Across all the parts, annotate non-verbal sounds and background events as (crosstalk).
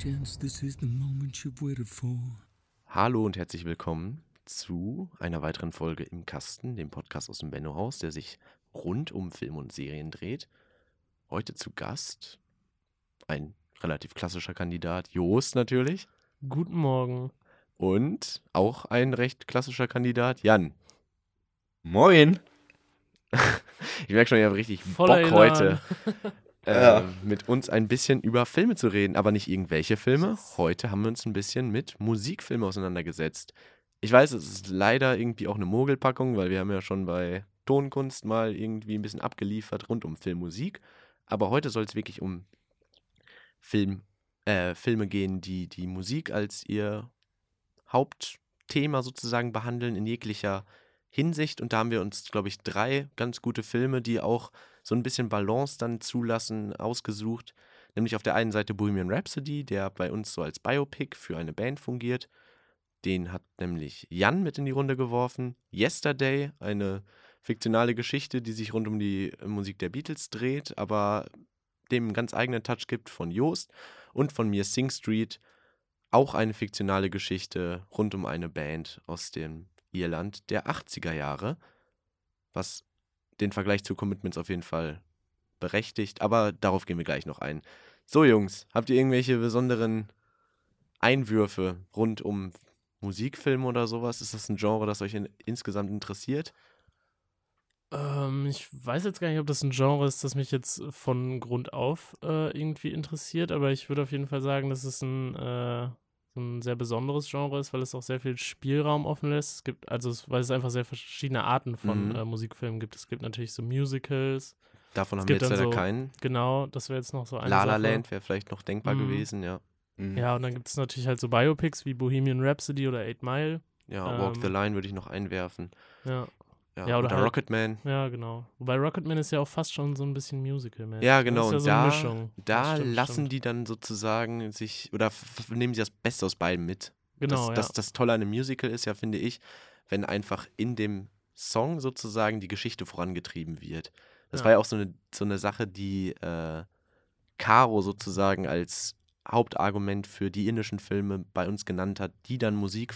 Ladies and gents, this is the moment you've waited for. Hallo und herzlich willkommen zu einer weiteren Folge im Kasten, dem Podcast aus dem Benno-Haus, der sich rund um Film und Serien dreht. Heute zu Gast ein relativ klassischer Kandidat, Joost natürlich. Guten Morgen. Und auch ein recht klassischer Kandidat, Jan. Moin. (laughs) Ich merke schon, ich habe richtig Voller Bock Elan. heute, (laughs) Ja. mit uns ein bisschen über Filme zu reden, aber nicht irgendwelche Filme. Heute haben wir uns ein bisschen mit Musikfilmen auseinandergesetzt. Ich weiß, es ist leider irgendwie auch eine Mogelpackung, weil wir haben ja schon bei Tonkunst mal irgendwie ein bisschen abgeliefert rund um Filmmusik. Aber heute soll es wirklich um Film, äh, Filme gehen, die die Musik als ihr Hauptthema sozusagen behandeln in jeglicher Hinsicht. Und da haben wir uns, glaube ich, drei ganz gute Filme, die auch so ein bisschen Balance dann zulassen, ausgesucht. Nämlich auf der einen Seite Bohemian Rhapsody, der bei uns so als Biopic für eine Band fungiert. Den hat nämlich Jan mit in die Runde geworfen. Yesterday, eine fiktionale Geschichte, die sich rund um die Musik der Beatles dreht, aber dem einen ganz eigenen Touch gibt von Joost und von mir Sing Street, auch eine fiktionale Geschichte rund um eine Band aus dem Irland der 80er Jahre, was den Vergleich zu Commitments auf jeden Fall berechtigt, aber darauf gehen wir gleich noch ein. So Jungs, habt ihr irgendwelche besonderen Einwürfe rund um Musikfilme oder sowas? Ist das ein Genre, das euch in, insgesamt interessiert? Ähm, ich weiß jetzt gar nicht, ob das ein Genre ist, das mich jetzt von Grund auf äh, irgendwie interessiert, aber ich würde auf jeden Fall sagen, dass es ein, äh, so ein sehr besonderes Genre ist, weil es auch sehr viel Spielraum offen lässt. Es gibt, also es, weil es einfach sehr verschiedene Arten von Mhm. äh, Musikfilmen gibt. Es gibt natürlich so Musicals, Davon Es haben wir jetzt leider so keinen. genau, das wäre jetzt noch so eine La La. Land wäre vielleicht noch denkbar Mhm. gewesen, ja. Mhm. Ja, und dann gibt es natürlich halt so Biopics wie Bohemian Rhapsody oder Eight Mile. Ja, Walk the Ähm, Line würde ich noch einwerfen. Ja, Ja, Ja, oder oder halt- Rocketman. ja, genau. Wobei Rocketman ist ja auch fast schon so ein bisschen musical -mäßig. Ja, ne? genau. Das ist Und ja so eine da, da Das stimmt, lassen stimmt. die dann sozusagen sich, oder nehmen sie das Beste aus beiden mit. Genau, das, das, ja. das Tolle an einem Musical ist ja, finde ich, wenn einfach in dem Song sozusagen die Geschichte vorangetrieben wird. Das Ja. war ja auch so eine, so eine Sache, die äh, Caro sozusagen als Hauptargument für die indischen Filme bei uns genannt hat, die dann Musik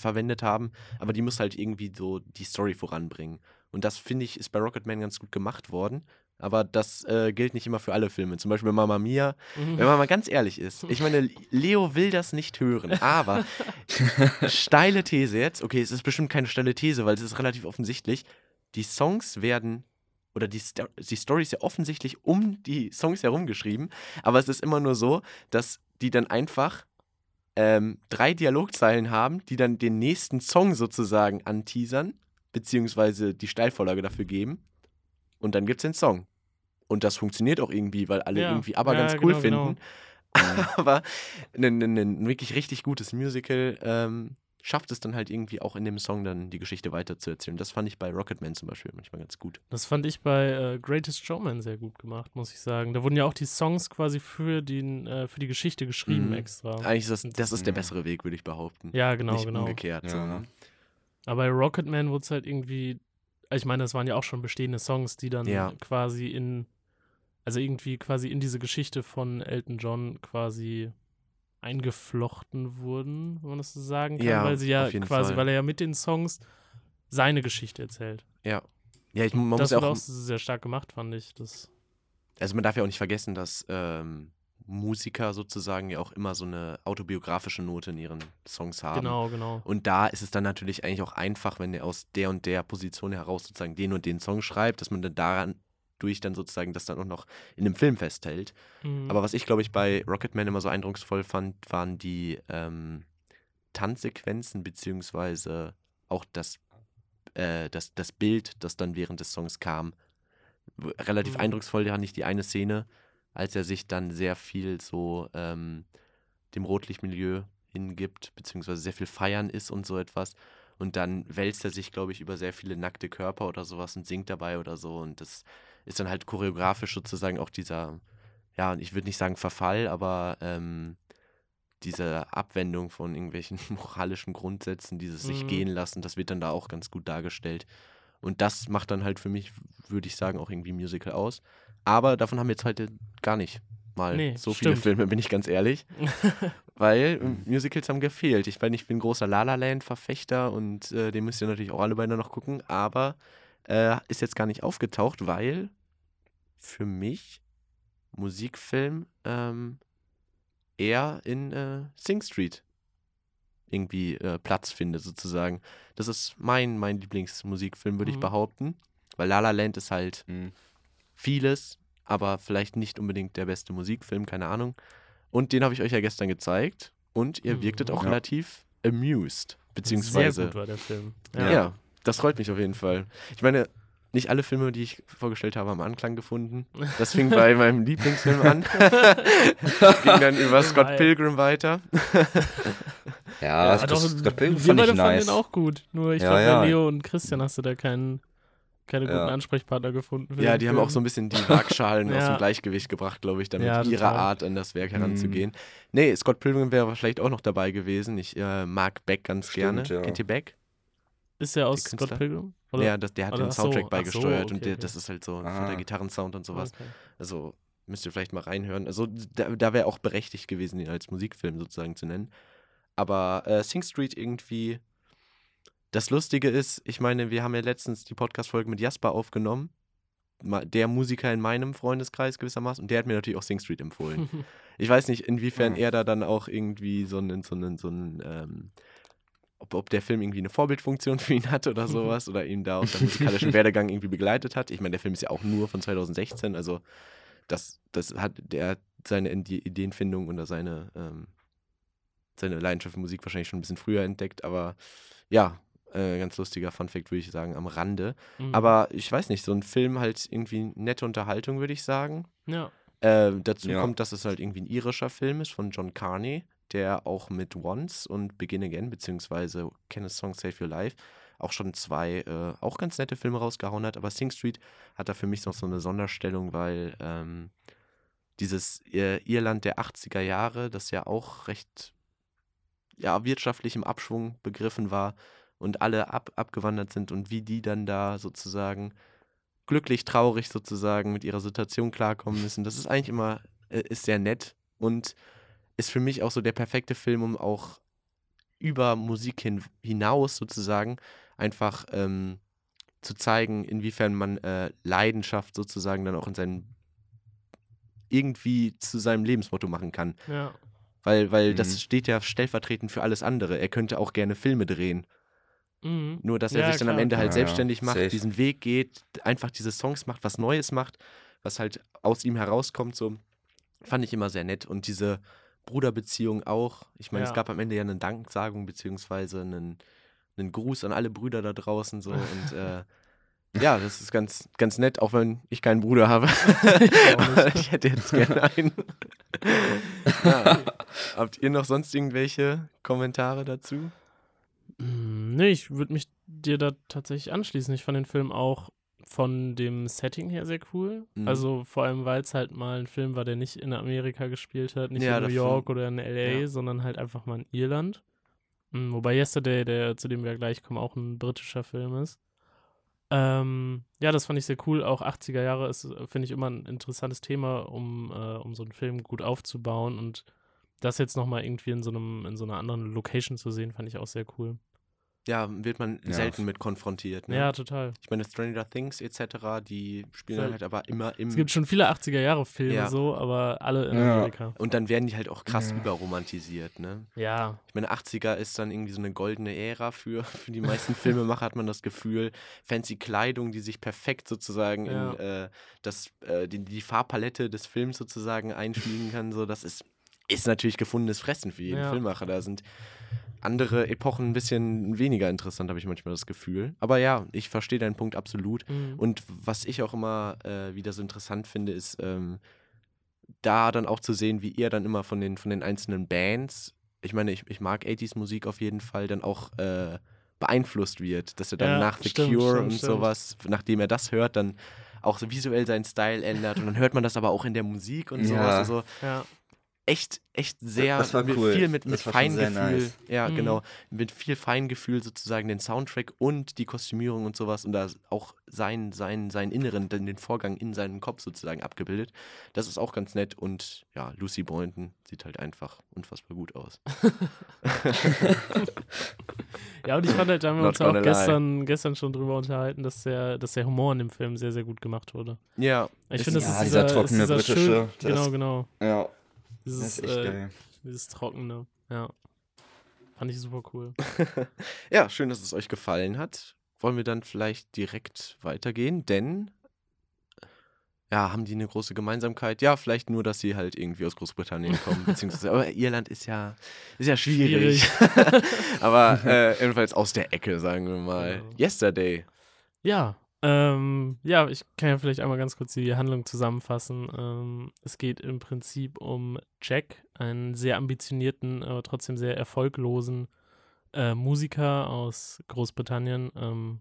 verwendet haben, aber die muss halt irgendwie so die Story voranbringen. Und das, finde ich, ist bei Rocketman ganz gut gemacht worden. Aber das äh, gilt nicht immer für alle Filme. Zum Beispiel bei Mamma Mia. Mhm. Wenn man mal ganz ehrlich ist. Ich meine, (laughs) Leo will das nicht hören. Aber steile These jetzt. Okay, es ist bestimmt keine steile These, weil es ist relativ offensichtlich. Die Songs werden. Oder die, Sto die Story ist ja offensichtlich um die Songs herum geschrieben. Aber es ist immer nur so, dass die dann einfach ähm, drei Dialogzeilen haben, die dann den nächsten Song sozusagen anteasern, beziehungsweise die Steilvorlage dafür geben. Und dann gibt es den Song. Und das funktioniert auch irgendwie, weil alle Ja, irgendwie aber ja, ganz cool genau, genau. finden. (laughs) aber ein, ein, ein wirklich richtig gutes Musical ähm, schafft es dann halt irgendwie auch in dem Song dann die Geschichte weiterzuerzählen. Das fand ich bei Rocketman zum Beispiel manchmal ganz gut. Das fand ich bei äh, Greatest Showman sehr gut gemacht, muss ich sagen. Da wurden ja auch die Songs quasi für, den, äh, für die Geschichte geschrieben Mhm. extra. Eigentlich ist das, das ist der Ja. bessere Weg, würde ich behaupten. Ja, genau, Nicht genau. umgekehrt. Ja. Aber bei Rocketman wurde es halt irgendwie, ich meine, das waren ja auch schon bestehende Songs, die dann Ja. quasi in, also irgendwie quasi in diese Geschichte von Elton John quasi eingeflochten wurden, wenn man das so sagen kann, Ja, weil sie ja quasi, Fall. weil er ja mit den Songs seine Geschichte erzählt. Ja. Ja, ich, man muss das ja wurde auch, auch sehr stark gemacht, fand ich. Das, also man darf ja auch nicht vergessen, dass ähm, Musiker sozusagen ja auch immer so eine autobiografische Note in ihren Songs haben. genau, genau. Und da ist es dann natürlich eigentlich auch einfach, wenn er aus der und der Position heraus sozusagen den und den Song schreibt, dass man dann daran durch dann sozusagen das dann auch noch in dem Film festhält. Mhm. Aber was ich, glaube ich, bei Rocketman immer so eindrucksvoll fand, waren die ähm, Tanzsequenzen, beziehungsweise auch das, äh, das, das Bild, das dann während des Songs kam. Relativ Mhm. eindrucksvoll fand ich die eine Szene, als er sich dann sehr viel so ähm, dem Rotlichtmilieu hingibt, beziehungsweise sehr viel feiern ist und so etwas. Und dann wälzt er sich, glaube ich, über sehr viele nackte Körper oder sowas und singt dabei oder so. Und das ist dann halt choreografisch sozusagen auch dieser, ja, ich würde nicht sagen Verfall, aber ähm, diese Abwendung von irgendwelchen (laughs) moralischen Grundsätzen, dieses sich Mhm. gehen lassen, das wird dann da auch ganz gut dargestellt. Und das macht dann halt für mich, würde ich sagen, auch irgendwie Musical aus. Aber davon haben wir jetzt heute gar nicht mal Nee, so viele stimmt. Filme, bin ich ganz ehrlich. (laughs) Weil ähm, Musicals haben gefehlt. Ich meine, ich bin großer La La Land-Verfechter und äh, den müsst ihr natürlich auch alle beide noch gucken, aber äh, ist jetzt gar nicht aufgetaucht, weil für mich Musikfilm ähm, eher in äh, Sing Street irgendwie äh, Platz findet, sozusagen. Das ist mein, mein Lieblingsmusikfilm, würde ich Mhm. behaupten. Weil La La Land ist halt Mhm. vieles, aber vielleicht nicht unbedingt der beste Musikfilm, keine Ahnung. Und den habe ich euch ja gestern gezeigt und ihr wirktet Mhm. auch Ja. relativ amused, Sehr beziehungsweise gut war der Film. ja. Das freut mich auf jeden Fall. Ich meine, nicht alle Filme, die ich vorgestellt habe, haben Anklang gefunden. Das fing bei (laughs) meinem Lieblingsfilm an. (laughs) Ging dann über Scott. Pilgrim weiter. (laughs) Ja, Ja, das, doch, Film wir fand beide ich fanden nice. den auch gut. Nur ich Ja, glaube, ja. bei Leo und Christian hast du da keinen, keine guten Ja. Ansprechpartner gefunden. Ja, die haben auch so ein bisschen die Waagschalen aus Ja. dem Gleichgewicht gebracht, glaube ich, damit Ja, ihrer total. Art an das Werk heranzugehen. Nee, Scott Pilgrim wäre vielleicht auch noch dabei gewesen. Ich äh, mag Beck ganz Stimmt, gerne. ja. Kennt ihr Beck? Ist der aus Scott? Pilgrim? Oder? Ja, das, der hat oder- den so, Soundtrack so, beigesteuert und okay, der, okay. das ist halt so für Ah. der Gitarrensound und sowas. Okay. Also müsst ihr vielleicht mal reinhören. Also da, da wäre auch berechtigt gewesen, ihn als Musikfilm sozusagen zu nennen. Aber äh, Sing Street irgendwie. Das Lustige ist, ich meine, wir haben ja letztens die Podcast-Folge mit Jasper aufgenommen. Der Musiker in meinem Freundeskreis gewissermaßen. Und der hat mir natürlich auch Sing Street empfohlen. (laughs) Ich weiß nicht, inwiefern Ah. er da dann auch irgendwie so einen, so einen, so einen, ähm, ob, ob der Film irgendwie eine Vorbildfunktion (laughs) für ihn hat oder sowas oder ihn da auf (laughs) seinem musikalischen Werdegang irgendwie begleitet hat. Ich meine, der Film ist ja auch nur von 2016, also das, das hat der seine Ide- Ideenfindung oder seine, ähm, seine Leidenschaft für Musik wahrscheinlich schon ein bisschen früher entdeckt, aber ja, äh, ganz lustiger Funfact würde ich sagen, am Rande. Mhm. Aber ich weiß nicht, so ein Film halt irgendwie nette Unterhaltung, würde ich sagen. Ja. Äh, dazu Ja. kommt, dass es halt irgendwie ein irischer Film ist von John Carney, der auch mit Once und Begin Again, beziehungsweise Can a Song Save Your Life, auch schon zwei äh, auch ganz nette Filme rausgehauen hat. Aber Sing Street hat da für mich noch so eine Sonderstellung, weil ähm, dieses äh, Irland der 80er Jahre, das ja auch recht ja, wirtschaftlich im Abschwung begriffen war und alle ab, abgewandert sind und wie die dann da sozusagen glücklich, traurig sozusagen mit ihrer Situation klarkommen müssen. Das ist eigentlich immer, äh, ist sehr nett und ist für mich auch so der perfekte Film, um auch über Musik hin, hinaus sozusagen einfach ähm, zu zeigen, inwiefern man äh, Leidenschaft sozusagen dann auch in seinen irgendwie zu seinem Lebensmotto machen kann. Ja. Weil, weil Mhm. das steht ja stellvertretend für alles andere. Er könnte auch gerne Filme drehen. Mhm. Nur, dass er Ja, sich dann am klar, Ende halt ja, selbstständig macht, safe. diesen Weg geht, einfach diese Songs macht, was Neues macht, was halt aus ihm herauskommt, so fand ich immer sehr nett. Und diese Bruderbeziehung auch. Ich meine, es Ja. gab am Ende ja eine Danksagung, beziehungsweise einen, einen Gruß an alle Brüder da draußen so. (laughs) Und äh, ja, das ist ganz, ganz nett, auch wenn ich keinen Bruder habe. (laughs) (laughs) ich hätte jetzt gerne einen. ja. Habt ihr noch sonst irgendwelche Kommentare dazu? Mm, Nee, ich würde mich dir da tatsächlich anschließen. Ich fand den Film auch von dem Setting her sehr cool. Mhm. Also vor allem, weil es halt mal ein Film war, der nicht in Amerika gespielt hat, nicht Ja, in New York oder in LA, ja. sondern halt einfach mal in Irland. Mm, Wobei Yesterday, der, zu dem wir gleich kommen, auch ein britischer Film ist. Ähm, ja, das fand ich sehr cool. Auch 80er Jahre ist, finde ich, immer ein interessantes Thema, um, äh, um so einen Film gut aufzubauen. Und das jetzt nochmal irgendwie in so einem, in so einer anderen Location zu sehen, fand ich auch sehr cool. Ja, wird man Ja. selten mit konfrontiert. Ne? Ja, total. Ich meine, Stranger Things etc., die spielen Voll. halt aber immer im. Es gibt schon viele 80er-Jahre-Filme Ja. so, aber alle in Ja. Amerika. und dann werden die halt auch krass Ja. überromantisiert, ne? Ja, Ich meine, 80er ist dann irgendwie so eine goldene Ära für, für die meisten Filmemacher, hat man das Gefühl. Fancy Kleidung, die sich perfekt sozusagen Ja. in äh, das, äh, die, die Farbpalette des Films sozusagen einschmiegen kann. So, das ist, ist natürlich gefundenes Fressen für jeden Ja. Filmemacher. Da sind andere Epochen ein bisschen weniger interessant, habe ich manchmal das Gefühl. Aber ja, ich verstehe deinen Punkt absolut. mhm. Und was ich auch immer äh, wieder so interessant finde, ist ähm, da dann auch zu sehen, wie ihr dann immer von den, von den einzelnen Bands, ich meine, ich, ich mag 80s Musik auf jeden Fall, dann auch äh, beeinflusst wird. Dass er dann Ja, nach The stimmt, Cure stimmt, und stimmt. sowas, nachdem er das hört, dann auch so visuell seinen Style ändert. Und dann hört man das aber auch in der Musik und sowas. Ja. Also ja. Echt, echt sehr das war mit cool. viel mit, mit Das war schon sehr Feingefühl. nice. Ja, Mhm. genau. Mit viel Feingefühl sozusagen den Soundtrack und die Kostümierung und sowas und da auch sein, sein, sein Inneren, den, den Vorgang in seinem Kopf sozusagen abgebildet. Das ist auch ganz nett und ja, Lucy Boynton sieht halt einfach unfassbar gut aus. (laughs) Ja, und ich fand halt, da haben wir uns ja auch lie. gestern, gestern schon drüber unterhalten, dass der, dass der Humor in dem Film sehr, sehr gut gemacht wurde. Ja, Ich finde, das ja, ist dieser dieser, trockene ist dieser britische, Schön, genau, genau. Ja, das Dieses, ist echt äh, geil. dieses Trockene, ja. Fand ich super cool. (laughs) ja, schön, dass es euch gefallen hat. Wollen wir dann vielleicht direkt weitergehen? Denn, ja, haben die eine große Gemeinsamkeit? Ja, vielleicht nur, dass sie halt irgendwie aus Großbritannien kommen, (laughs) beziehungsweise, aber Irland ist ja, ist ja schwierig. (laughs) aber äh, jedenfalls aus der Ecke, sagen wir mal. Genau. Yesterday. Ja, ähm, ja, ich kann ja vielleicht einmal ganz kurz die Handlung zusammenfassen. Ähm, es geht im Prinzip um Jack, einen sehr ambitionierten, aber trotzdem sehr erfolglosen äh, Musiker aus Großbritannien, ähm,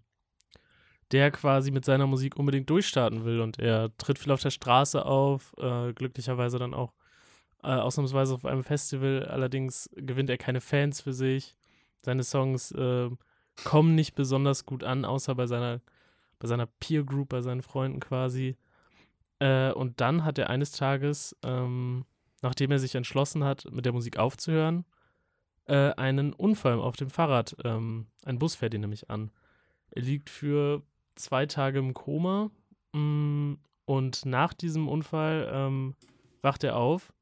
der quasi mit seiner Musik unbedingt durchstarten will und er tritt viel auf der Straße auf, äh, glücklicherweise dann auch äh, ausnahmsweise auf einem Festival, allerdings gewinnt er keine Fans für sich. Seine Songs äh, kommen nicht besonders gut an, außer bei seiner, bei seiner Peer Group, bei seinen Freunden quasi. Äh, und dann hat er eines Tages, ähm, nachdem er sich entschlossen hat, mit der Musik aufzuhören, äh, einen Unfall auf dem Fahrrad. Ähm, ein Bus fährt ihn nämlich an. Er liegt für zwei Tage im Koma mm, und nach diesem Unfall ähm, wacht er auf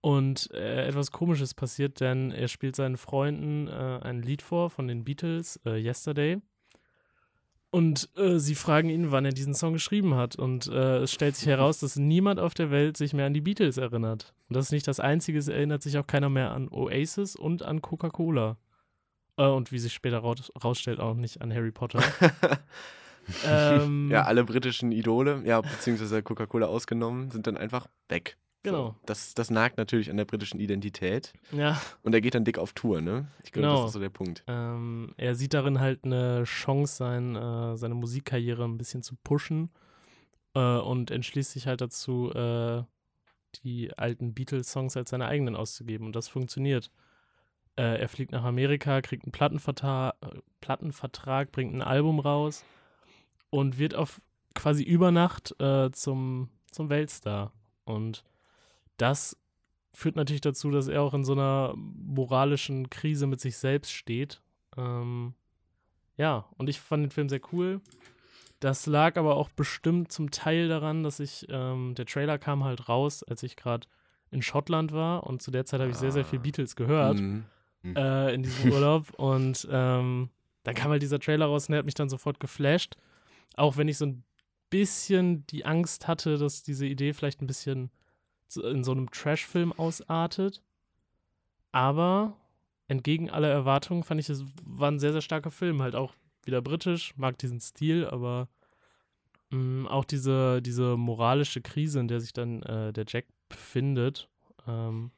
und äh, etwas Komisches passiert, denn er spielt seinen Freunden äh, ein Lied vor von den Beatles, äh, Yesterday. Und äh, sie fragen ihn, wann er diesen Song geschrieben hat. Und äh, es stellt sich heraus, dass niemand auf der Welt sich mehr an die Beatles erinnert. Und das ist nicht das Einzige, es erinnert sich auch keiner mehr an Oasis und an Coca-Cola. Äh, und wie sich später raus rausstellt, auch nicht an Harry Potter. (laughs) ähm, Ja, alle britischen Idole, ja, beziehungsweise Coca-Cola ausgenommen, sind dann einfach weg. Genau. So, das, das nagt natürlich an der britischen Identität. ja. Und er geht dann dick auf Tour, ne? Ich glaube, Genau. das ist so der Punkt. Ähm, er sieht darin halt eine Chance, sein, äh, seine Musikkarriere ein bisschen zu pushen äh, und entschließt sich halt dazu, äh, die alten Beatles-Songs als seine eigenen auszugeben. Und das funktioniert. Äh, er fliegt nach Amerika, kriegt einen Plattenvertrag, Plattenvertrag, bringt ein Album raus und wird auf quasi über Nacht äh, zum, zum Weltstar. Und das führt natürlich dazu, dass er auch in so einer moralischen Krise mit sich selbst steht. Ähm, ja, und ich fand den Film sehr cool. Das lag aber auch bestimmt zum Teil daran, dass ich, ähm, der Trailer kam halt raus, als ich gerade in Schottland war und zu der Zeit habe ich sehr, sehr viel Ah. Beatles gehört Mhm. äh, in diesem (laughs) Urlaub. Und ähm, dann kam halt dieser Trailer raus und der hat mich dann sofort geflasht. Auch wenn ich so ein bisschen die Angst hatte, dass diese Idee vielleicht ein bisschen in so einem Trash-Film ausartet. Aber entgegen aller Erwartungen fand ich, es war ein sehr, sehr starker Film. Halt auch wieder britisch, mag diesen Stil, aber mh, auch diese, diese moralische Krise, in der sich dann äh, der Jack befindet, ähm,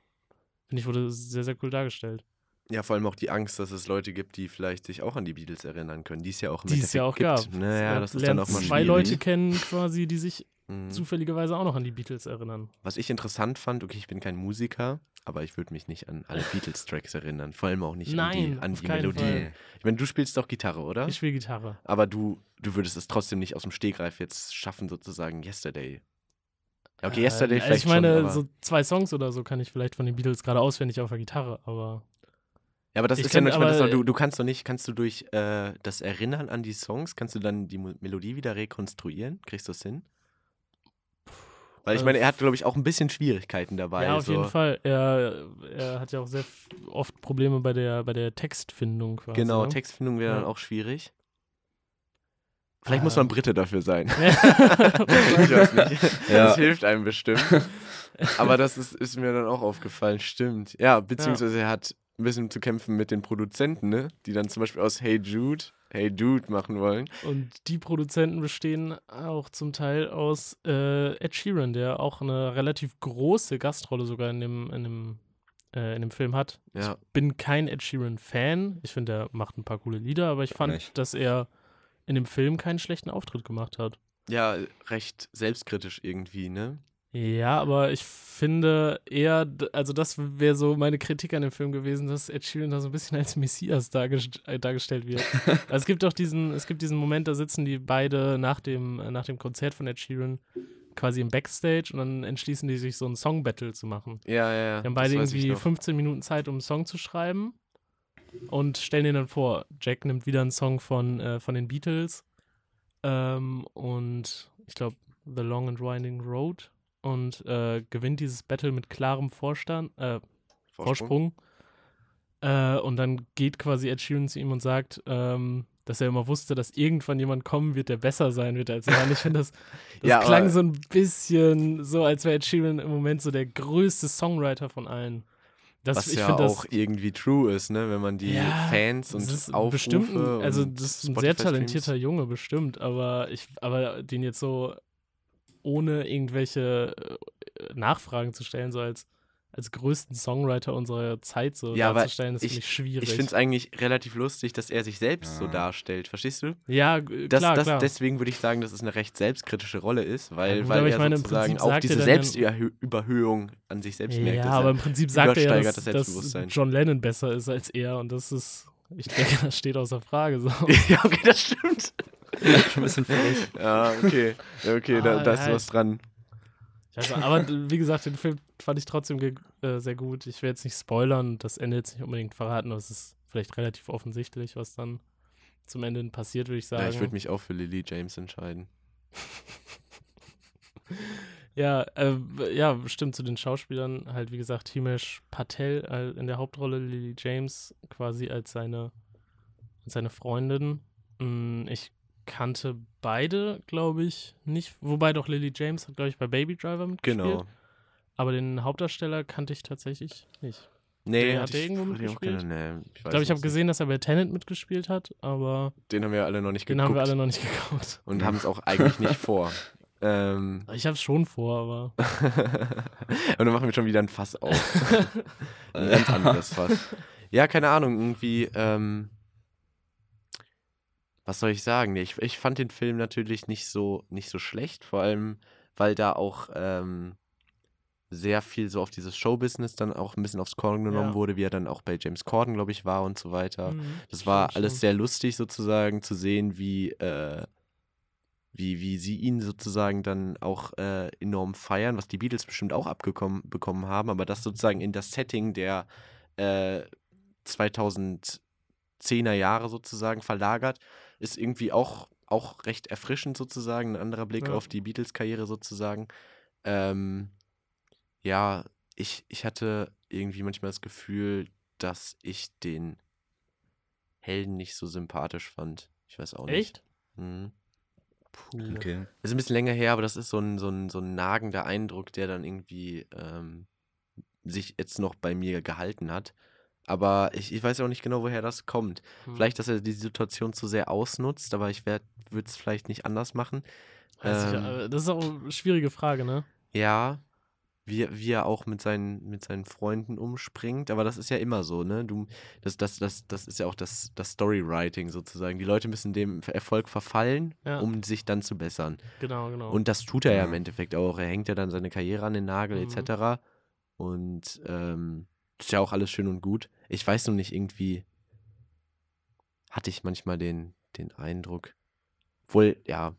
finde ich, wurde sehr, sehr cool dargestellt. Ja, vor allem auch die Angst, dass es Leute gibt, die vielleicht sich auch an die Beatles erinnern können, die es ja auch im Die es ja auch Endeffekt gab. gibt. Naja, das ist dann auch mal zwei schwierig. Leute kennen quasi, die sich Mhm. zufälligerweise auch noch an die Beatles erinnern. Was ich interessant fand, okay, ich bin kein Musiker, aber ich würde mich nicht an alle (laughs) Beatles-Tracks erinnern. Vor allem auch nicht Nein, an die, an die Melodie. Fall. Ich meine, du spielst doch Gitarre, oder? Ich spiele Gitarre. aber du, du würdest es trotzdem nicht aus dem Stegreif jetzt schaffen, sozusagen Yesterday. Ja, okay, Yesterday Äh, vielleicht ich meine, schon, so zwei Songs oder so kann ich vielleicht von den Beatles gerade auswendig auf der Gitarre, aber ja, aber das ist ja kann- manchmal das, du, du kannst doch nicht, kannst du durch äh, das Erinnern an die Songs, kannst du dann die Melodie wieder rekonstruieren? Kriegst du das hin? Weil ich Äh, meine, er hat, glaube ich, auch ein bisschen Schwierigkeiten dabei. ja, auf so. jeden Fall. Er, er hat ja auch sehr oft Probleme bei der, bei der Textfindung quasi. Genau, ne? Textfindung wäre dann Ja. auch schwierig. Vielleicht muss man Ähm. Brite dafür sein. Ja. (laughs) (laughs) ich weiß nicht. Ja. Das hilft einem bestimmt. (laughs) Aber das ist, ist mir dann auch aufgefallen, stimmt. Ja, beziehungsweise er hat ein bisschen zu kämpfen mit den Produzenten, ne? Die dann zum Beispiel aus Hey Jude, Hey Dude machen wollen. Und die Produzenten bestehen auch zum Teil aus äh, Ed Sheeran, der auch eine relativ große Gastrolle sogar in dem, in dem, äh, in dem Film hat. Ja. Bin kein Ed Sheeran-Fan. Ich finde, er macht ein paar coole Lieder, aber ich fand, Nicht. dass er in dem Film keinen schlechten Auftritt gemacht hat. Ja, recht selbstkritisch irgendwie, ne? Ja, aber ich finde eher, also das wäre so meine Kritik an dem Film gewesen, dass Ed Sheeran da so ein bisschen als Messias dargest äh, dargestellt wird. (laughs) also es gibt auch diesen, es gibt diesen Moment, da sitzen die beide nach dem, äh, nach dem Konzert von Ed Sheeran quasi im Backstage und dann entschließen die sich so ein Song-Battle zu machen. Ja, ja, ja. Die haben beide irgendwie noch. 15 Minuten Zeit, um einen Song zu schreiben und stellen den dann vor. Jack nimmt wieder einen Song von, äh, von den Beatles ähm, und ich glaube The Long and Winding Road und äh, gewinnt dieses Battle mit klarem Vorstand, äh, Vorsprung. Äh, und dann geht quasi Ed Sheeran zu ihm und sagt, ähm, dass er immer wusste, dass irgendwann jemand kommen wird, der besser sein wird als er. Und ich finde, das, (laughs) das Ja, klang so ein bisschen so, als wäre Ed Sheeran im Moment so der größte Songwriter von allen. Das, Was ich ja find das, auch irgendwie true ist, ne? Wenn man die Ja, Fans und das Aufrufe bestimmt, ein- also das ist ein sehr talentierter Junge, bestimmt, aber ich, aber den jetzt so ohne irgendwelche äh, Nachfragen zu stellen, so als, als größten Songwriter unserer Zeit so Ja, darzustellen, das ich- finde ich schwierig. Ich finde es eigentlich relativ lustig, dass er sich selbst so Ja. darstellt. Verstehst du? ja, Das, klar, das, klar. Deswegen würde ich sagen, dass es eine recht selbstkritische Rolle ist, weil, Ja, gut, weil aber ich er meine, sozusagen auch diese er ja- Selbstüberhöhung an sich selbst merkt. ja, aber er, im Prinzip sagt er ja, das dass. John Lennon besser ist als er und das ist, ich denke, (laughs) das steht außer Frage. So. (laughs) ja, okay, das stimmt. (laughs) Schon ein bisschen frech. Ja, okay. Okay, da, Ah, da ist was dran. Nicht, aber wie gesagt, den Film fand ich trotzdem äh, sehr gut. Ich will jetzt nicht spoilern, das Ende jetzt nicht unbedingt verraten, aber es ist vielleicht relativ offensichtlich, was dann zum Ende passiert, würde ich sagen. Ja, ich würde mich auch für Lily James entscheiden. (laughs) Ja, äh, ja, stimmt zu den Schauspielern. Halt, wie gesagt, Himesh Patel äh, in der Hauptrolle, Lily James quasi als seine, als seine Freundin. Mm, Ich kannte beide, glaube ich, nicht. Wobei doch Lily James hat, glaube ich, bei Baby Driver mitgespielt. Genau. Aber den Hauptdarsteller kannte ich tatsächlich nicht. Nee, Der- hat ich- irgendwo auch mitgespielt? keine- nee, ich glaube, ich habe es gesehen, dass er bei Tenet mitgespielt hat, aber. Den haben wir alle noch nicht den geguckt. haben wir alle noch nicht geguckt. und haben es auch eigentlich nicht vor. (laughs) Ähm, Ich habe es schon vor, aber (laughs) und dann machen wir schon wieder ein Fass auf. (laughs) ein ganz anderes Fass. Ja, keine Ahnung, irgendwie, ähm, was soll ich sagen? Ich, ich fand den Film natürlich nicht so, nicht so schlecht, vor allem, weil da auch ähm, sehr viel so auf dieses Showbusiness dann auch ein bisschen aufs Korn genommen Ja. wurde, wie er dann auch bei James Corden, glaube ich, war und so weiter. Mhm, Das war stimmt, alles stimmt. sehr lustig sozusagen zu sehen, wie, äh, wie, wie sie ihn sozusagen dann auch äh, enorm feiern, was die Beatles bestimmt auch abgekommen bekommen haben, aber das sozusagen in das Setting der äh, 2010er Jahre sozusagen verlagert, ist irgendwie auch, auch recht erfrischend sozusagen, ein anderer Blick Ja. auf die Beatles-Karriere sozusagen. Ähm, ja, ich, ich hatte irgendwie manchmal das Gefühl, dass ich den Helden nicht so sympathisch fand. Ich weiß auch nicht. Echt? Mhm. Puh. Okay. Ist ein bisschen länger her, aber das ist so ein, so ein, so ein nagender Eindruck, der dann irgendwie ähm, sich jetzt noch bei mir gehalten hat. Aber ich, ich weiß auch nicht genau, woher das kommt. Hm. Vielleicht, dass er die Situation zu sehr ausnutzt, aber ich würde es vielleicht nicht anders machen. Ähm, äh, das ist auch eine schwierige Frage, ne? Ja, wie, wie er auch mit seinen, mit seinen Freunden umspringt, aber das ist ja immer so, ne? Du, das, das, das, das ist ja auch das, das Storywriting sozusagen. Die Leute müssen dem Erfolg verfallen, Ja. um sich dann zu bessern. Genau, genau. Und das tut er ja im Ja. Endeffekt auch. Er hängt ja dann seine Karriere an den Nagel, Mhm. etc. Und ähm, ist ja auch alles schön und gut. Ich weiß nur nicht, irgendwie hatte ich manchmal den, den Eindruck, wohl, ja,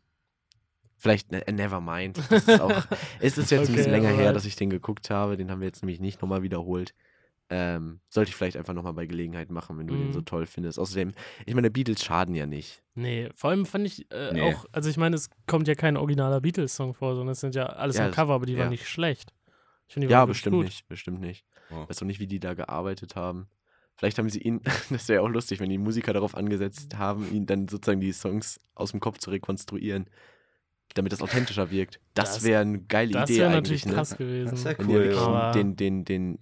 vielleicht ne, never mind. Das ist auch, (laughs) es ist jetzt ein Okay, bisschen länger her, dass ich den geguckt habe. Den haben wir jetzt nämlich nicht nochmal wiederholt. Ähm, sollte ich vielleicht einfach nochmal bei Gelegenheit machen, wenn du den so Mhm. toll findest. Außerdem, ich meine, Beatles schaden ja nicht. nee, vor allem fand ich äh, Nee. auch, also ich meine, es kommt ja kein originaler Beatles-Song vor, sondern es sind ja alles Ja, am Cover, aber die ja. waren nicht schlecht. Ich finde, die Ja, bestimmt gut. nicht, bestimmt nicht. Oh. Weiß auch nicht, wie die da gearbeitet haben. Vielleicht haben sie ihn, (laughs) das wäre ja auch lustig, wenn die Musiker darauf angesetzt haben, ihn dann sozusagen die Songs aus dem Kopf zu rekonstruieren, damit das authentischer wirkt. Das, Das- wäre eine geile Das Idee wäre eigentlich, natürlich ne? krass gewesen. Das wäre Wenn die cool. wirklich Aber- den, den, den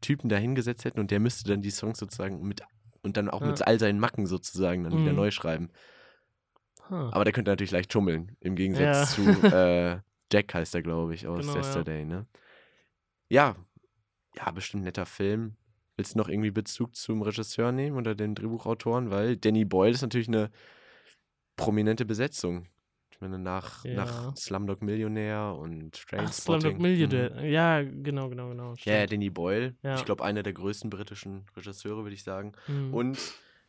Typen da hingesetzt hätten und der müsste dann die Songs sozusagen mit und dann auch Ja. mit all seinen Macken sozusagen dann wieder Mhm. neu schreiben. Huh. Aber der könnte natürlich leicht schummeln, im Gegensatz Ja. zu äh, (laughs) Jack heißt er, glaube ich, aus Genau, ja. Yesterday, ne? Ja, ja, bestimmt netter Film. Willst du noch irgendwie Bezug zum Regisseur nehmen oder den Drehbuchautoren? Weil Danny Boyle ist natürlich eine prominente Besetzung. Ich meine, nach, Ja. nach Slumdog Millionär und Ach. Slumdog Millionaire. Ja, genau, genau, genau. Mhm. Ja, stimmt. Danny Boyle. Ja. Ich glaube, einer der größten britischen Regisseure, würde ich sagen. Mhm. Und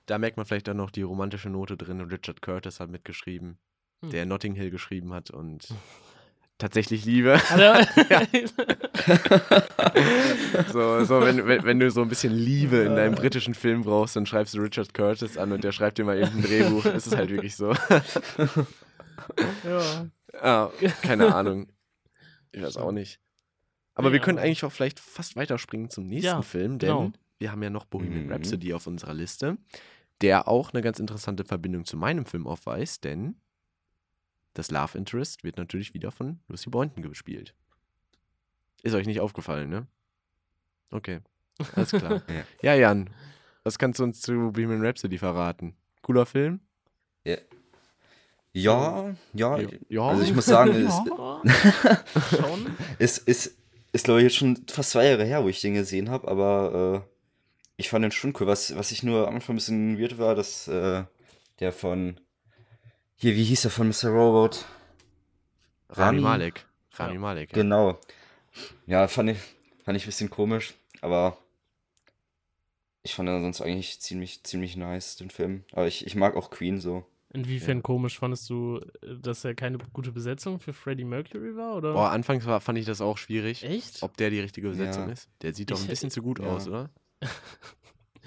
da merkt man vielleicht dann noch die romantische Note drin. Richard Curtis hat mitgeschrieben, Hm. der Notting Hill geschrieben hat und (laughs) tatsächlich Liebe. (laughs) Er- So, so wenn, wenn, wenn du so ein bisschen Liebe in deinem britischen Film brauchst, dann schreibst du Richard Curtis an und der schreibt dir mal eben ein Drehbuch. Es ist halt wirklich so. ja. Ah, keine Ahnung. Ich weiß auch nicht. Aber Nee, wir können eigentlich auch vielleicht fast weiterspringen zum nächsten Ja, Film, denn genau. wir haben ja noch Bohemian Mhm. Rhapsody auf unserer Liste, der auch eine ganz interessante Verbindung zu meinem Film aufweist, denn das Love Interest wird natürlich wieder von Lucy Boynton gespielt. Ist euch nicht aufgefallen, ne? Okay, alles klar. (laughs) Ja. ja, Jan, was kannst du uns zu Bohemian Rhapsody verraten? Cooler Film? Ja, ja. Ja. Also ich muss sagen, es Ja. Ist, (laughs) ist, ist glaube ich jetzt schon fast zwei Jahre her, wo ich den gesehen habe, aber äh, ich fand den schon cool. Was, was ich nur am Anfang ein bisschen weird war, dass äh, der von hier, wie hieß der von Mr. Robot? Rami Rami- Malek. Rami Ja. Malek. Ja. Genau. Ja, fand ich, fand ich ein bisschen komisch, aber ich fand ihn sonst eigentlich ziemlich, ziemlich nice, den Film. Aber ich, ich mag auch Queen so. Inwiefern komisch fandest du, äh, dass er keine gute Besetzung für Freddie Mercury war? Oder? Boah, anfangs war, fand ich das auch schwierig, Echt? ob der die richtige Besetzung Ja. ist. Der sieht doch Ich ein bisschen hätte- zu gut ja. aus, oder? (laughs)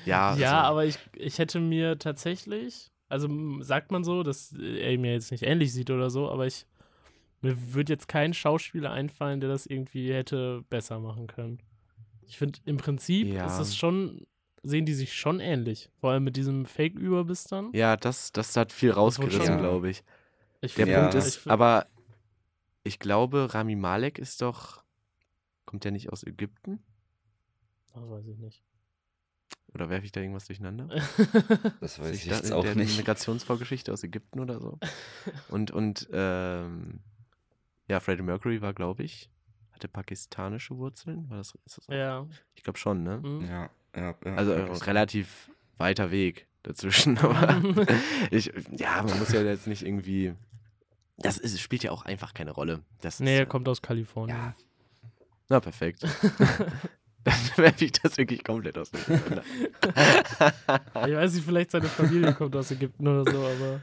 Ja, ja, also, aber ich, ich hätte mir tatsächlich, also sagt man so, dass er ihm ja jetzt nicht ähnlich sieht oder so, aber ich, mir würde jetzt kein Schauspieler einfallen, der das irgendwie hätte besser machen können. Ich finde, im Prinzip Ja. ist es schon, sehen die sich schon ähnlich. Vor allem mit diesem Fake-Überbiss dann. ja, das, das hat viel rausgerissen, glaube ich. Ich Der Ja. Punkt ich ist, find- aber ich glaube, Rami Malek ist doch. Kommt der nicht aus Ägypten? Ach, weiß ich nicht. Oder werfe ich da irgendwas durcheinander? (laughs) Das weiß ich da- jetzt auch der nicht. Migrationsvorgeschichte aus Ägypten oder so. Und, und ähm, ja, Freddie Mercury war, glaube ich, hatte pakistanische Wurzeln. War das, ist das ja. Ich glaube schon, ne? hm. Ja, ja, ja. Also ja, äh, das- relativ weiter Weg dazwischen. (laughs) Aber ich, ja, man muss ja jetzt nicht irgendwie. Das ist, spielt ja auch einfach keine Rolle. Das Nee, ist, er kommt aus Kalifornien. Ja, Na, perfekt. (laughs) Dann (laughs) werfe ich das wirklich komplett aus. (laughs) Ich weiß nicht, vielleicht seine Familie kommt aus Ägypten oder so, aber.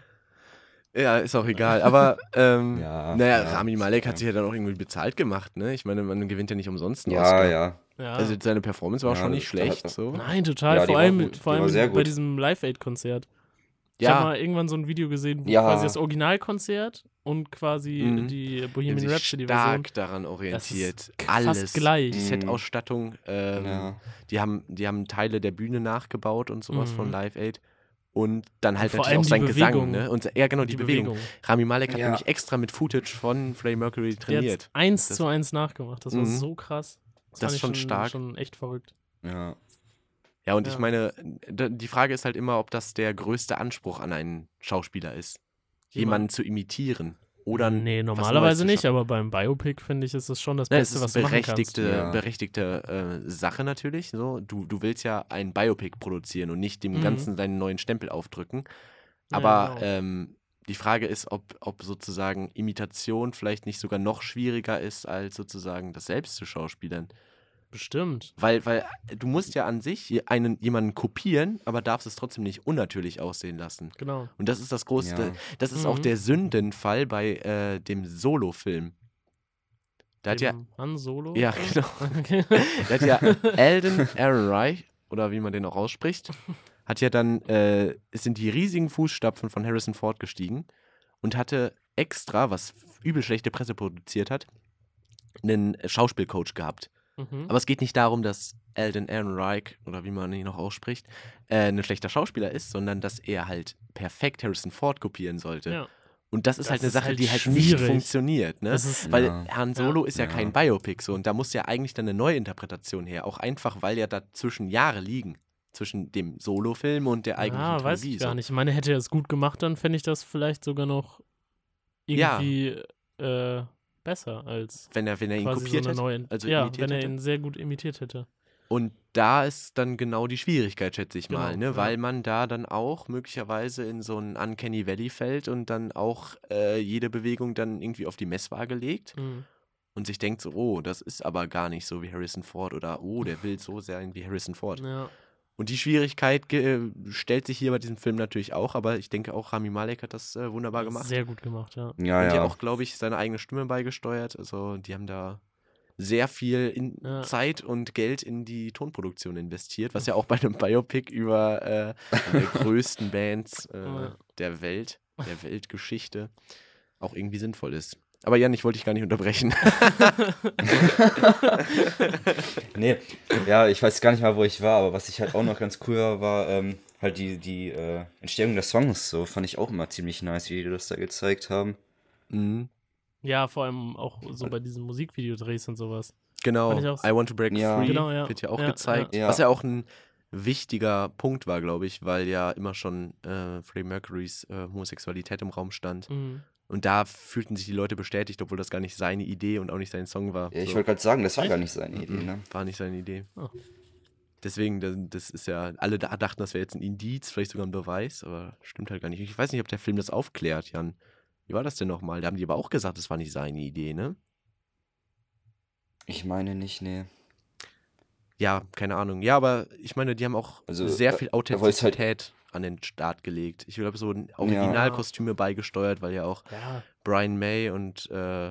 Ja, ist auch egal. Aber, ähm, Ja, naja, ja, Rami Malek hat sich ja dann auch irgendwie bezahlt gemacht, ne? Ich meine, man gewinnt ja nicht umsonst einen ja, Oscar. ja. Ja. Also seine Performance war auch Ja, schon nicht schlecht, so. Nein, total. Vor allem, vor allem sehr bei diesem Live-Aid-Konzert. Ich habe Ja, mal irgendwann so ein Video gesehen, wo Ja. quasi das Originalkonzert und quasi Mhm. die die Bohemian sich Rhapsody-Version. stark daran orientiert. fast Alles. gleich. Die. Set-Ausstattung, ähm, ja. die, haben, die haben Teile der Bühne nachgebaut und sowas Mhm. von Live Aid. Und dann halt vor natürlich auch sein die Gesang, Bewegung. ne? Und, ja, genau, die, Bewegung. Rami Malek hat Ja. nämlich extra mit Footage von Freddie Mercury Der hat trainiert. eins Das- zu eins nachgemacht. Das war Mhm. so krass. Das fand ist schon stark. Schon echt verrückt. ja. Ja, und ich Ja. meine, d- die Frage ist halt immer, ob das der größte Anspruch an einen Schauspieler ist. Jemanden zu imitieren. Oder nee, normalerweise nicht, aber beim Biopic finde ich, ist das schon das Ne, es Beste, was du machen kannst. berechtigte, Ja. berechtigte äh, Sache natürlich. So. Du, du willst ja ein Biopic produzieren und nicht dem Mhm. Ganzen deinen neuen Stempel aufdrücken. Ja, Aber genau. ähm, die Frage ist, ob, ob sozusagen Imitation vielleicht nicht sogar noch schwieriger ist, als sozusagen das selbst zu schauspielern. Bestimmt. Weil, weil du musst ja an sich einen, jemanden kopieren, aber darfst es trotzdem nicht unnatürlich aussehen lassen. Genau. Und das ist das größte, Ja. das ist auch Mhm. der Sündenfall bei äh, dem Solo-Film. Da hat ja, Han Solo. ja, (laughs) genau. Okay. (laughs) Da hat ja Alden Ehrenreich, oder wie man den auch ausspricht, hat ja dann, äh, es sind die riesigen Fußstapfen von Harrison Ford gestiegen und hatte extra, was übel schlechte Presse produziert hat, einen Schauspielcoach gehabt. Mhm. Aber es geht nicht darum, dass Alden Ehrenreich, oder wie man ihn noch ausspricht, äh, ein schlechter Schauspieler ist, sondern dass er halt perfekt Harrison Ford kopieren sollte. Ja. Und das ist Das halt eine ist Sache, halt die halt nicht schwierig. funktioniert. Ne? Ist, Weil Ja. Han Solo ist ja, Ja. kein Biopic so und da muss ja eigentlich dann eine Neuinterpretation her. Auch einfach, weil ja dazwischen Jahre liegen. Zwischen dem Solo-Film und der eigentlichen ja, weiß Trilogie. ich gar so. nicht. Ich meine, hätte er es gut gemacht, dann fände ich das vielleicht sogar noch Ja. irgendwie äh, besser als Wenn er, wenn er ihn kopiert so hätte. neue. also ja, wenn er hätte. ihn sehr gut imitiert hätte. Und da ist dann genau die Schwierigkeit, schätze ich mal, Genau, ne? ja. weil man da dann auch möglicherweise in so ein Uncanny Valley fällt und dann auch äh, jede Bewegung dann irgendwie auf die Messwaage legt Mhm. und sich denkt so, oh, das ist aber gar nicht so wie Harrison Ford oder oh, der will so sein wie Harrison Ford. Ja. Und die Schwierigkeit ge- stellt sich hier bei diesem Film natürlich auch, aber ich denke auch Rami Malek hat das äh, wunderbar gemacht. Sehr gut gemacht, ja. Ja, und ja. ja auch, glaube ich, seine eigene Stimme beigesteuert. Also die haben da sehr viel in Ja. Zeit und Geld in die Tonproduktion investiert, was ja auch bei einem Biopic über äh, eine der (laughs) größten Bands äh, Ja. der Welt, der Weltgeschichte auch irgendwie sinnvoll ist. Aber Jan, ich wollte dich gar nicht unterbrechen. (laughs) Nee, ja, ich weiß gar nicht mal, wo ich war, aber was ich halt auch noch ganz cool war, war ähm, halt die, die äh, Entstehung der Songs. So fand ich auch immer ziemlich nice, wie die das da gezeigt haben. mhm. Ja, vor allem auch so bei diesen Musikvideodrehs und sowas. Genau, auch I Want to Break Ja. Free Genau, ja. wird ja auch Ja, gezeigt, ja. was ja auch ein wichtiger Punkt war, glaube ich, weil ja immer schon äh, Freddie Mercurys äh, Homosexualität im Raum stand. Mhm. Und da fühlten sich die Leute bestätigt, obwohl das gar nicht seine Idee und auch nicht sein Song war. Ja, ich So. wollte gerade sagen, das war gar nicht seine Idee, Mhm, ne? War nicht seine Idee. Oh. Deswegen, das, ist ja, alle da dachten, das wäre jetzt ein Indiz, vielleicht sogar ein Beweis, aber stimmt halt gar nicht. Ich weiß nicht, ob der Film das aufklärt, Jan. Wie war das denn nochmal? Da haben die aber auch gesagt, das war nicht seine Idee, ne? Ich meine nicht, nee. Ja, keine Ahnung. Ja, aber ich meine, die haben auch Also, sehr äh, viel halt- Authentizität an den Start gelegt. Ich glaube, so Originalkostüme beigesteuert, weil ja auch Ja, Brian May und äh,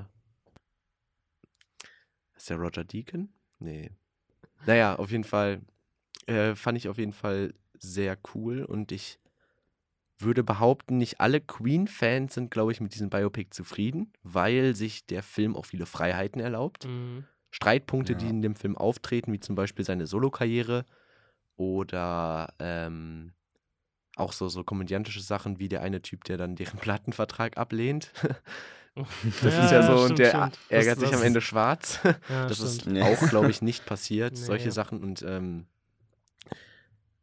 ist der Roger Deacon? Nee. Naja, auf jeden Fall äh, fand ich auf jeden Fall sehr cool und ich würde behaupten, nicht alle Queen-Fans sind, glaube ich, mit diesem Biopic zufrieden, weil sich der Film auch viele Freiheiten erlaubt. mhm. Streitpunkte, die Ja. in dem Film auftreten, wie zum Beispiel seine Solokarriere oder ähm, auch so, so komödiantische Sachen wie der eine Typ, der dann deren (laughs) Plattenvertrag ablehnt. (laughs) Das ist ja so, und stimmt, der stimmt. ärgert Das- sich am das- Ende schwarz. Ja, das ist stimmt. Ja. auch, glaube ich, nicht passiert, (laughs) Nee. solche Sachen. Und ähm,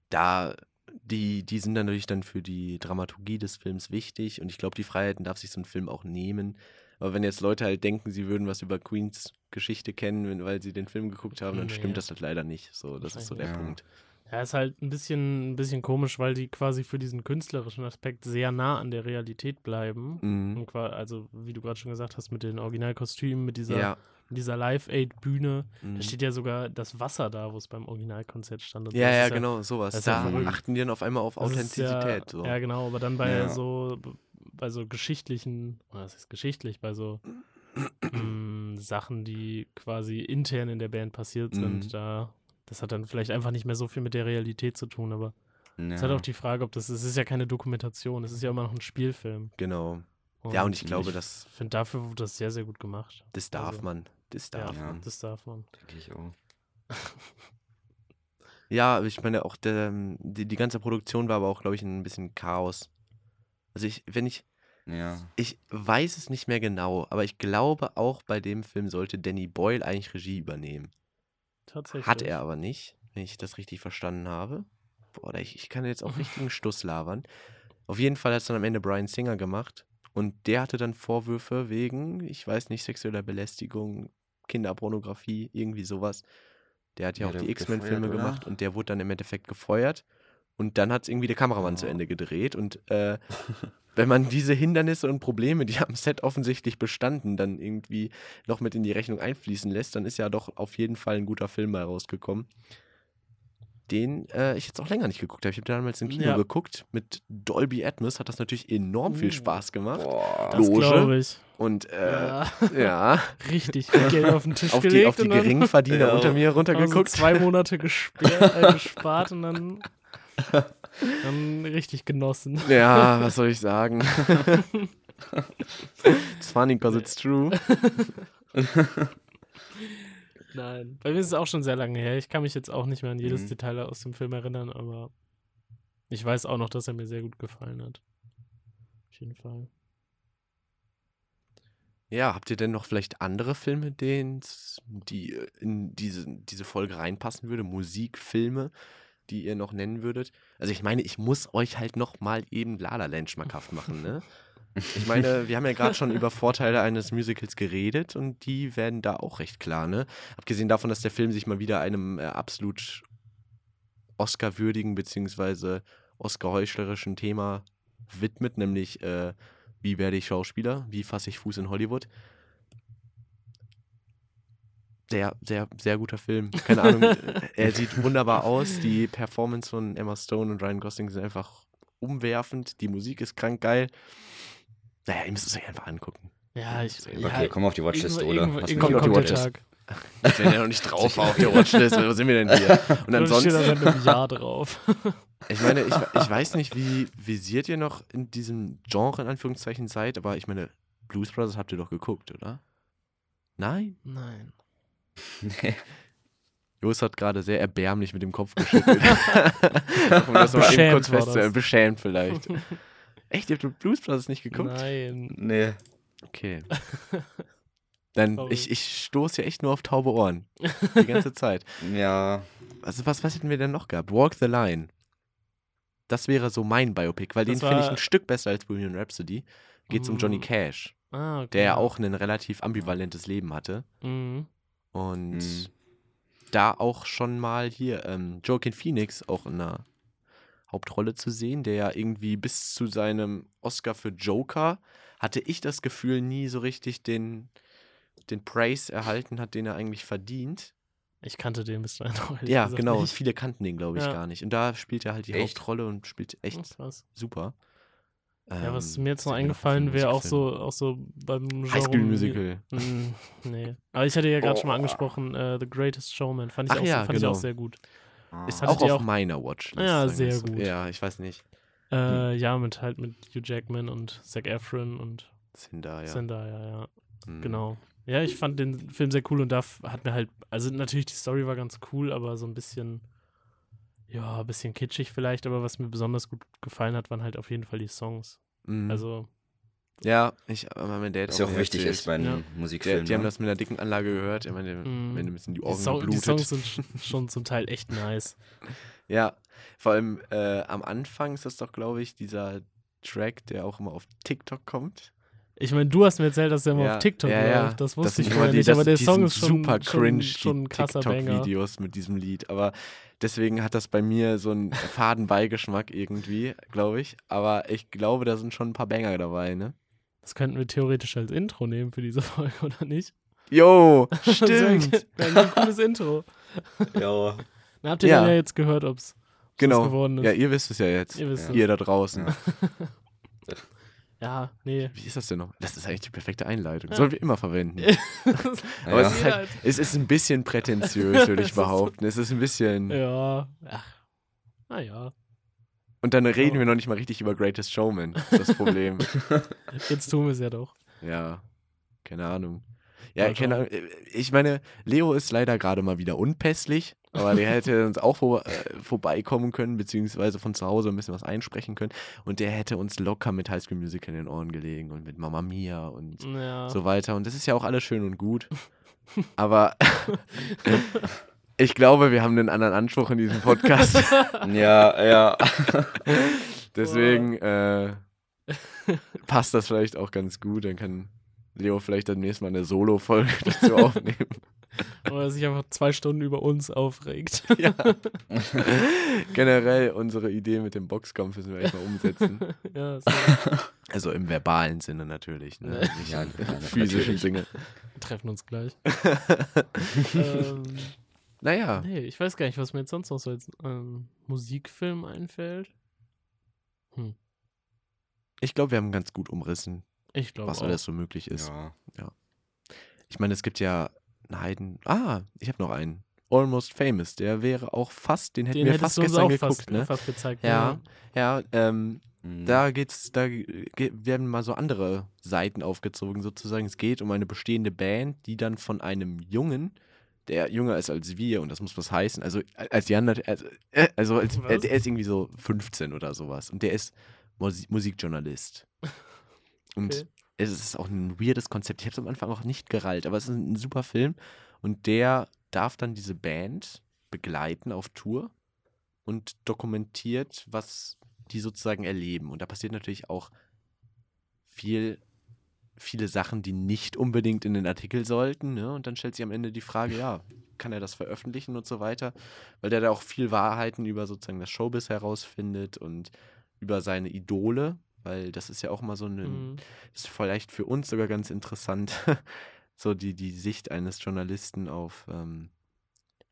da, die, die sind dann natürlich dann für die Dramaturgie des Films wichtig. Und ich glaube, die Freiheiten darf sich so ein Film auch nehmen. Aber wenn jetzt Leute halt denken, sie würden was über Queens Geschichte kennen, wenn- weil sie den Film geguckt haben, dann Nee. stimmt das halt leider nicht. So, das ist so der Ja. Punkt. Ja, ist halt ein bisschen, ein bisschen komisch, weil die quasi für diesen künstlerischen Aspekt sehr nah an der Realität bleiben. Mhm. Und also, wie du gerade schon gesagt hast, mit den Originalkostümen, mit dieser, Ja. mit dieser Live-Aid-Bühne. Mhm. Da steht ja sogar das Wasser da, wo es beim Originalkonzert stand. Ja, ja, genau, sowas. ja Da verrückt. achten die dann auf einmal auf Authentizität. Ja, so. ja, genau, aber dann bei Ja. so bei so geschichtlichen, das ist geschichtlich, bei so (clears throat) mh, Sachen, die quasi intern in der Band passiert sind, Mhm. da das hat dann vielleicht einfach nicht mehr so viel mit der Realität zu tun, aber es ist halt Ja. auch die Frage, ob das, es ist ja keine Dokumentation, es ist ja immer noch ein Spielfilm. Genau. Ja, und ich glaube, das, Ich finde, dafür wurde das sehr, sehr gut gemacht. das darf also, man. Das darf ja, man. das darf man. Denke ich auch. Ja, ich meine auch, der, die, die ganze Produktion war aber auch, glaube ich, ein bisschen Chaos. Also ich, wenn ich, Ja. ich weiß es nicht mehr genau, aber ich glaube auch bei dem Film sollte Danny Boyle eigentlich Regie übernehmen. Tatsächlich. Hat er aber nicht, wenn ich das richtig verstanden habe. Boah, oder ich, ich kann jetzt auch (laughs) richtigen Stuss labern. Auf jeden Fall hat es dann am Ende Brian Singer gemacht. Und der hatte dann Vorwürfe wegen, ich weiß nicht, sexueller Belästigung, Kinderpornografie, irgendwie sowas. Der hat ja, Ja, auch die X-Men-Filme gemacht und der wurde dann im Endeffekt gefeuert. Und dann hat es irgendwie der Kameramann zu Oh. Ende gedreht. Und äh, wenn man diese Hindernisse und Probleme, die am Set offensichtlich bestanden, dann irgendwie noch mit in die Rechnung einfließen lässt, dann ist ja doch auf jeden Fall ein guter Film mal rausgekommen. Den äh, ich jetzt auch länger nicht geguckt habe. Ich habe damals im Kino Ja. geguckt. Mit Dolby Atmos hat das natürlich enorm viel Uh. Spaß gemacht. Boah. Loge. Und äh, Ja, (laughs) ja, richtig Geld auf den Tisch auf die, gelegt auf die und dann Geringverdiener (laughs) Ja. unter mir runtergeguckt. zwei Monate gesperrt, äh, gespart und dann (laughs) (laughs) richtig genossen. Ja, was soll ich sagen? (laughs) It's funny because it's true. (laughs) Nein, bei mir ist es auch schon sehr lange her. Ich kann mich jetzt auch nicht mehr an jedes Mhm. Detail aus dem Film erinnern, aber ich weiß auch noch, dass er mir sehr gut gefallen hat. Auf jeden Fall. Ja, habt ihr denn noch vielleicht andere Filme, die in diese, diese Folge reinpassen würde? Musikfilme, die ihr noch nennen würdet? Also ich meine, ich muss euch halt noch mal eben La La Land schmackhaft machen, ne? Ich meine, wir haben ja gerade schon über Vorteile eines Musicals geredet und die werden da auch recht klar, ne? Abgesehen davon, dass der Film sich mal wieder einem äh, absolut Oscar-würdigen beziehungsweise Oscar-heuchlerischen Thema widmet, nämlich äh, wie werde ich Schauspieler, wie fasse ich Fuß in Hollywood. Sehr, sehr, sehr guter Film. Keine Ahnung, (laughs) er sieht wunderbar aus. Die Performance von Emma Stone und Ryan Gosling sind einfach umwerfend. Die Musik ist krank geil. Naja, ihr müsst es euch einfach angucken. Ja, ich. Okay, ja, komm auf die Watchlist, irgendwo- oder? irgendwo- Was irgendwann kommt auf die Watchlist? Tag. Ich bin ja noch nicht drauf auf der Watchlist. Wo sind wir denn hier? Und Dann steht da ansonsten, seit einem Jahr drauf. (laughs) ich meine, ich, ich weiß nicht, wie visiert ihr noch in diesem Genre in Anführungszeichen seid, aber ich meine, Blues Brothers habt ihr doch geguckt, oder? Nein? Nein. Nee. (laughs) Jos hat gerade sehr erbärmlich mit dem Kopf geschüttelt. (laughs) um das mal eben Beschämt kurz war festzuhalten. das. Beschämt vielleicht. Echt, ihr habt Blues Brothers nicht geguckt? Nein. Nee. Okay. (laughs) Dann, ich, ich stoße ja echt nur auf taube Ohren. Die ganze Zeit. Ja. Also, was, was hätten wir denn noch gehabt? Walk the Line. Das wäre so mein Biopic, weil Das den finde ich ein Stück besser als Bohemian Rhapsody. Geht es um Johnny Mm. Cash, Ah, okay. der ja auch ein relativ ambivalentes Leben hatte. Mhm. Und Mhm. da auch schon mal hier ähm, Joaquin Phoenix auch in einer Hauptrolle zu sehen, der ja irgendwie bis zu seinem Oscar für Joker hatte ich das Gefühl nie so richtig den, den Praise erhalten hat, den er eigentlich verdient. Ich kannte den bis dahin ehrlich Ja, genau. Nicht. Viele kannten den, glaube ich, Ja. gar nicht. Und da spielt er halt die Echt? Hauptrolle und spielt echt krass. super. Ja, was Ähm, mir jetzt noch eingefallen wäre, auch so, auch so beim Genre. High School Musical. Mm, nee. Aber ich hatte ja gerade schon mal Oh. angesprochen, äh, The Greatest Showman. Fand ich, Ach auch, ja, fand ich genau. auch sehr gut. Ist Hattet Auch auf auch- meiner Watchlist. Ja, wir sehr so. gut. Ja, ich weiß nicht. Äh, ja, mit halt mit Hugh Jackman und Zac Efron und Zendaya. Zendaya, ja. Mhm. Genau. Ja, ich fand den Film sehr cool und da hat mir halt, also natürlich die Story war ganz cool, aber so ein bisschen, ja, ein bisschen kitschig vielleicht, aber was mir besonders gut gefallen hat, waren halt auf jeden Fall die Songs. Mhm. Also, Ja, ich, aber mein Dad Was ja auch mir wichtig erzählt. ist bei einem Ja. Die, Musikfilm. die haben ne? das mit einer dicken Anlage gehört. Ich meine, Mhm. wenn ein bisschen die die, Augen Song, die. Songs sind sch- schon zum Teil echt nice. (laughs) Ja, vor allem äh, am Anfang ist das doch, glaube ich, dieser Track, der auch immer auf TikTok kommt. Ich meine, du hast mir erzählt, dass der immer ja, auf TikTok ja, ja. läuft. Das wusste sind ich vorher die- nicht, das- aber der Song ist schon, super cringe, schon, schon. TikTok-Videos mit diesem Lied. Aber deswegen hat das bei mir so einen faden Beigeschmack irgendwie, glaube ich. Aber ich glaube, da sind schon ein paar Banger dabei, ne? Das könnten wir theoretisch als Intro nehmen für diese (laughs) Folge, oder nicht? Jo, (laughs) Das stimmt. wär ein cooles Intro. Ja. Dann habt ihr Ja. dann ja jetzt gehört, ob es genau. geworden ist. Ja, ihr wisst es ja jetzt. Ihr wisst Ja. Ihr da draußen. (laughs) Ja. Nee. Wie ist das denn noch? Das ist eigentlich die perfekte Einleitung. Sollen wir immer verwenden. Aber es, ist halt, es ist ein bisschen prätentiös, würde ich (laughs) behaupten. Es ist ein bisschen. ja. Ach. Naja. Und dann reden Ja. wir noch nicht mal richtig über Greatest Showman. Das ist das Problem. (laughs) Jetzt tun wir es ja doch. ja, keine Ahnung. Ja, Mal keine Ahnung. Ich meine, Leo ist leider gerade mal wieder unpässlich, aber der hätte (laughs) uns auch vor, äh, vorbeikommen können, beziehungsweise von zu Hause ein bisschen was einsprechen können. Und der hätte uns locker mit High School Musical in den Ohren gelegen und mit Mama Mia und Ja. so weiter. Und das ist ja auch alles schön und gut. (laughs) Aber ich glaube, wir haben einen anderen Anspruch in diesem Podcast. (laughs) Ja, ja. Deswegen äh, passt das vielleicht auch ganz gut. Dann kann Leo vielleicht dann nächstes Mal eine Solo-Folge (laughs) dazu aufnehmen. (laughs) Oder er sich einfach zwei Stunden über uns aufregt. (laughs) ja. Generell unsere Idee mit dem Boxkampf müssen wir echt mal umsetzen. ja, so. Also im verbalen Sinne natürlich, ne? Nee. nicht Ja, im physischen. Sinne. wir treffen uns gleich. ähm, Naja, nee, ich weiß gar nicht, was mir jetzt sonst noch so als ähm, Musikfilm einfällt. ich glaube, wir haben ganz gut umrissen, Ich glaube was auch. alles so möglich ist. ja. Ich meine, es gibt ja einen Heiden. Ah, ich habe noch einen. Almost Famous. Der wäre auch fast, den hätten Den wir fast gestern geguckt, fast, ne? fast gezeigt. Ja, ja, ähm, Mhm. Da geht's, da werden mal so andere Seiten aufgezogen sozusagen. Es geht um eine bestehende Band, die dann von einem Jungen, der jünger ist als wir, und das muss was heißen, also als Jan, also, äh, also als, der ist irgendwie so 15 oder sowas und der ist Musi Musikjournalist. Und Okay. es ist auch ein weirdes Konzept. Ich habe es am Anfang auch nicht gerallt, aber es ist ein super Film und der darf dann diese Band begleiten auf Tour und dokumentiert, was die sozusagen erleben. Und da passiert natürlich auch viel, viele Sachen, die nicht unbedingt in den Artikel sollten. Ne? Und dann stellt sich am Ende die Frage, ja, kann er das veröffentlichen und so weiter? Weil der da auch viel Wahrheiten über sozusagen das Showbiz herausfindet und über seine Idole, weil das ist ja auch mal so eine, Mhm. ist vielleicht für uns sogar ganz interessant, (laughs) so die, die Sicht eines Journalisten auf, ähm,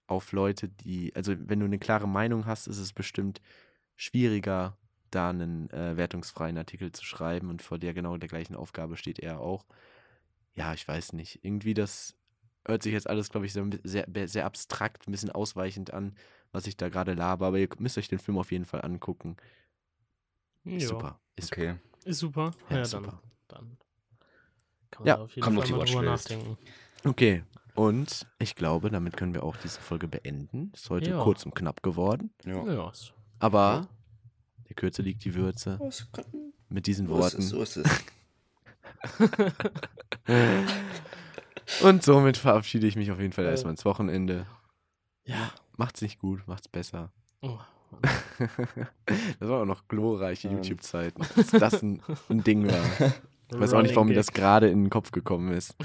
auf Leute, die, also wenn du eine klare Meinung hast, ist es bestimmt schwieriger, da einen äh, wertungsfreien Artikel zu schreiben und vor der genau der gleichen Aufgabe steht er auch. Ja, ich weiß nicht. Irgendwie das hört sich jetzt alles, glaube ich, sehr, sehr, sehr abstrakt, ein bisschen ausweichend an, was ich da gerade laber, aber ihr müsst euch den Film auf jeden Fall angucken. Ist Ja. super. Ist Okay. Ist super. Ja, Ja, ist dann, super. dann kann man Ja, da auf jeden Fall mal drüber nachdenken. Okay. Und ich glaube, damit können wir auch diese Folge beenden. Ist heute Ja. kurz und knapp geworden. Ja. Aber der Kürze liegt die Würze. Was kann- Mit diesen So ist Worten. es, so ist es. (laughs) Und somit verabschiede ich mich auf jeden Fall erstmal ins Wochenende. ja. Macht's nicht gut, macht's besser. Oh, (laughs) das waren auch noch glorreiche Ja. YouTube-Zeiten. Dass das ein, ein Ding war. (laughs) Ich weiß auch nicht, warum mir das gerade in den Kopf gekommen ist.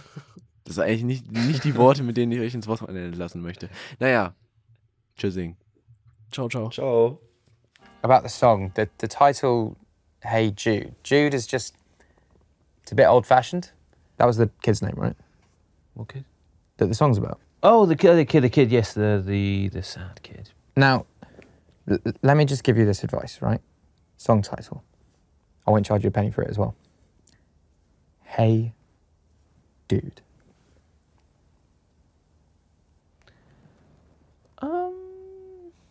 Das sind eigentlich nicht, nicht die Worte, mit denen ich euch ins Wochenende lassen möchte. Naja, tschüssing. Ciao, ciao. Ciao. about the song, the, the title, Hey Jude. Jude is just, it's a bit old fashioned. That was the kid's name, right? What kid? That the song's about. Oh, the kid, the kid, the kid. Yes, the the the sad kid. Now, let me just give you this advice, right? Song title. I won't charge you a penny for it as well. Hey Dude.